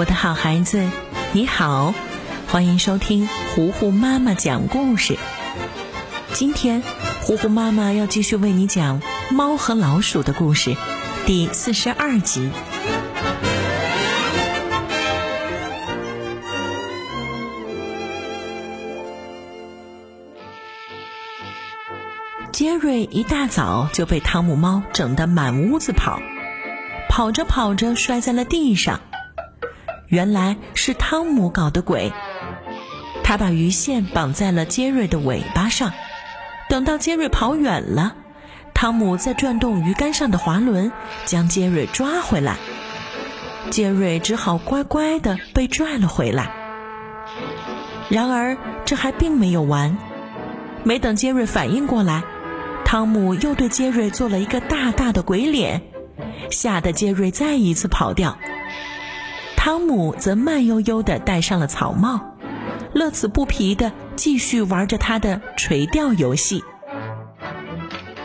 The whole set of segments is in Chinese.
我的好孩子，你好，欢迎收听糊糊妈妈讲故事。今天，糊糊妈妈要继续为你讲《猫和老鼠》的故事，第四十二集。杰瑞一大早就被汤姆猫整得满屋子跑，跑着跑着摔在了地上。原来是汤姆搞的鬼，他把鱼线绑在了杰瑞的尾巴上，等到杰瑞跑远了，汤姆再转动鱼竿上的滑轮，将杰瑞抓回来。杰瑞只好乖乖的被拽了回来。然而这还并没有完，没等杰瑞反应过来。汤姆又对杰瑞做了一个大大的鬼脸，吓得杰瑞再一次跑掉。汤姆则慢悠悠地戴上了草帽，乐此不疲地继续玩着他的垂钓游戏。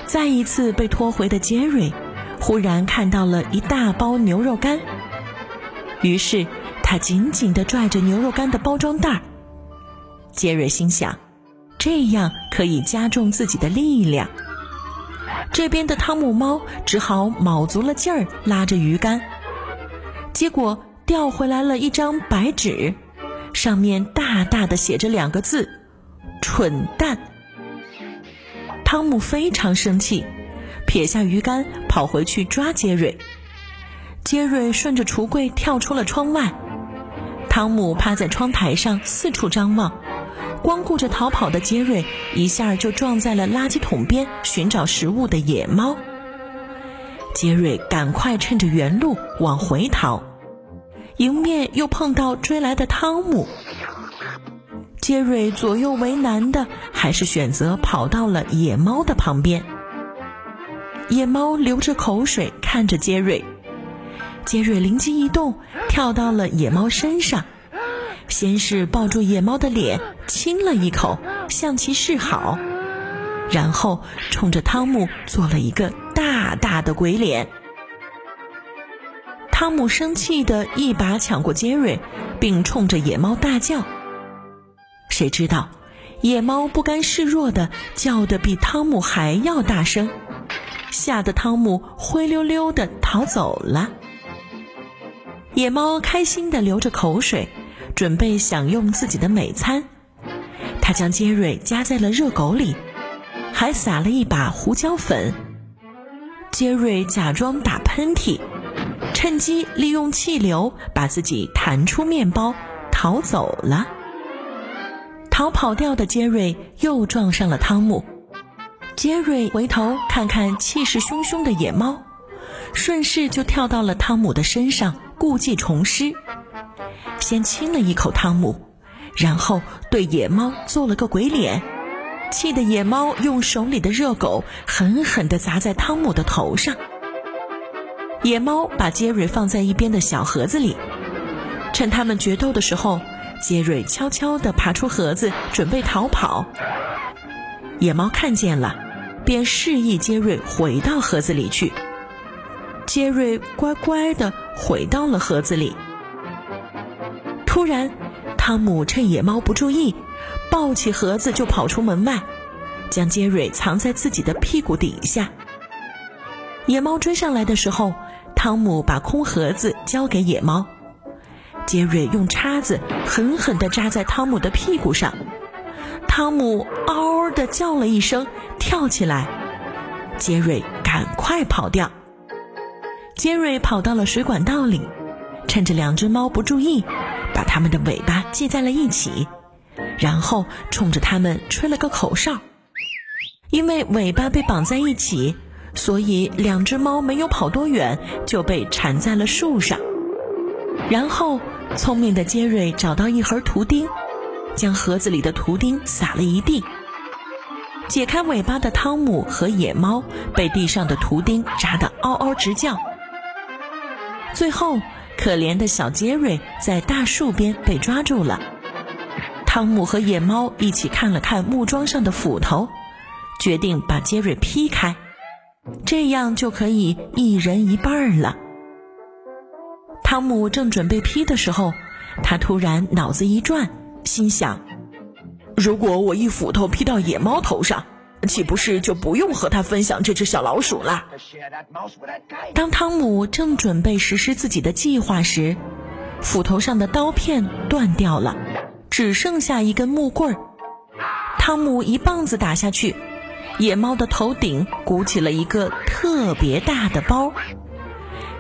再一次被拖回的杰瑞，忽然看到了一大包牛肉干，于是他紧紧地拽着牛肉干的包装袋。杰瑞心想，这样可以加重自己的力量。这边的汤姆猫只好卯足了劲儿拉着鱼竿，结果调回来了一张白纸，上面大大的写着两个字：“蠢蛋。”汤姆非常生气，撇下鱼竿跑回去抓杰瑞。杰瑞顺着橱柜跳出了窗外，汤姆趴在窗台上四处张望。光顾着逃跑的杰瑞，一下就撞在了垃圾桶边寻找食物的野猫。杰瑞赶快趁着原路往回逃，迎面又碰到追来的汤姆。杰瑞左右为难的，还是选择跑到了野猫的旁边。野猫流着口水看着杰瑞，杰瑞灵机一动，跳到了野猫身上。先是抱住野猫的脸亲了一口，向其示好，然后冲着汤姆做了一个大大的鬼脸。汤姆生气的一把抢过杰瑞，并冲着野猫大叫。谁知道，野猫不甘示弱的叫得比汤姆还要大声，吓得汤姆灰溜溜的逃走了。野猫开心的流着口水。准备享用自己的美餐，他将杰瑞夹在了热狗里，还撒了一把胡椒粉。杰瑞假装打喷嚏，趁机利用气流把自己弹出面包，逃走了。逃跑掉的杰瑞又撞上了汤姆。杰瑞回头看看气势汹汹的野猫，顺势就跳到了汤姆的身上，故技重施。先亲了一口汤姆，然后对野猫做了个鬼脸，气得野猫用手里的热狗狠狠地砸在汤姆的头上。野猫把杰瑞放在一边的小盒子里，趁他们决斗的时候，杰瑞悄悄地爬出盒子，准备逃跑。野猫看见了，便示意杰瑞回到盒子里去。杰瑞乖乖地回到了盒子里。突然，汤姆趁野猫不注意，抱起盒子就跑出门外，将杰瑞藏在自己的屁股底下。野猫追上来的时候，汤姆把空盒子交给野猫，杰瑞用叉子狠狠地扎在汤姆的屁股上，汤姆嗷嗷地叫了一声，跳起来，杰瑞赶快跑掉。杰瑞跑到了水管道里，趁着两只猫不注意。把它们的尾巴系在了一起，然后冲着它们吹了个口哨。因为尾巴被绑在一起，所以两只猫没有跑多远就被缠在了树上。然后，聪明的杰瑞找到一盒图钉，将盒子里的图钉撒了一地。解开尾巴的汤姆和野猫被地上的图钉扎得嗷嗷直叫。最后。可怜的小杰瑞在大树边被抓住了。汤姆和野猫一起看了看木桩上的斧头，决定把杰瑞劈开，这样就可以一人一半了。汤姆正准备劈的时候，他突然脑子一转，心想：如果我一斧头劈到野猫头上，岂不是就不用和他分享这只小老鼠了？当汤姆正准备实施自己的计划时，斧头上的刀片断掉了，只剩下一根木棍儿。汤姆一棒子打下去，野猫的头顶鼓起了一个特别大的包。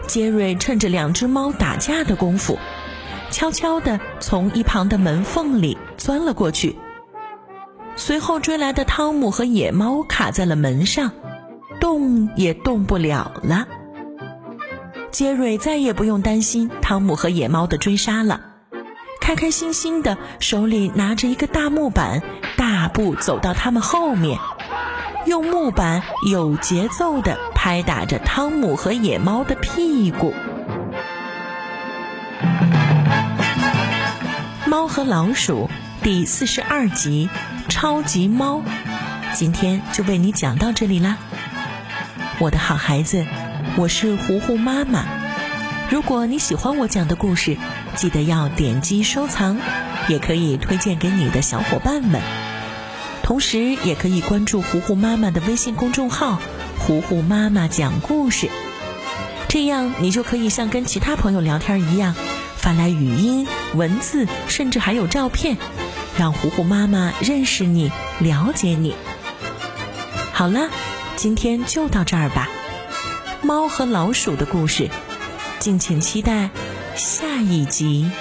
杰瑞趁着两只猫打架的功夫，悄悄地从一旁的门缝里钻了过去。随后追来的汤姆和野猫卡在了门上，动也动不了了。杰瑞再也不用担心汤姆和野猫的追杀了，开开心心的手里拿着一个大木板，大步走到他们后面，用木板有节奏的拍打着汤姆和野猫的屁股。猫和老鼠第四十二集。超级猫，今天就为你讲到这里啦，我的好孩子，我是糊糊妈妈。如果你喜欢我讲的故事，记得要点击收藏，也可以推荐给你的小伙伴们。同时，也可以关注糊糊妈妈的微信公众号“糊糊妈妈讲故事”，这样你就可以像跟其他朋友聊天一样，发来语音、文字，甚至还有照片。让糊糊妈妈认识你，了解你。好了，今天就到这儿吧。猫和老鼠的故事，敬请期待下一集。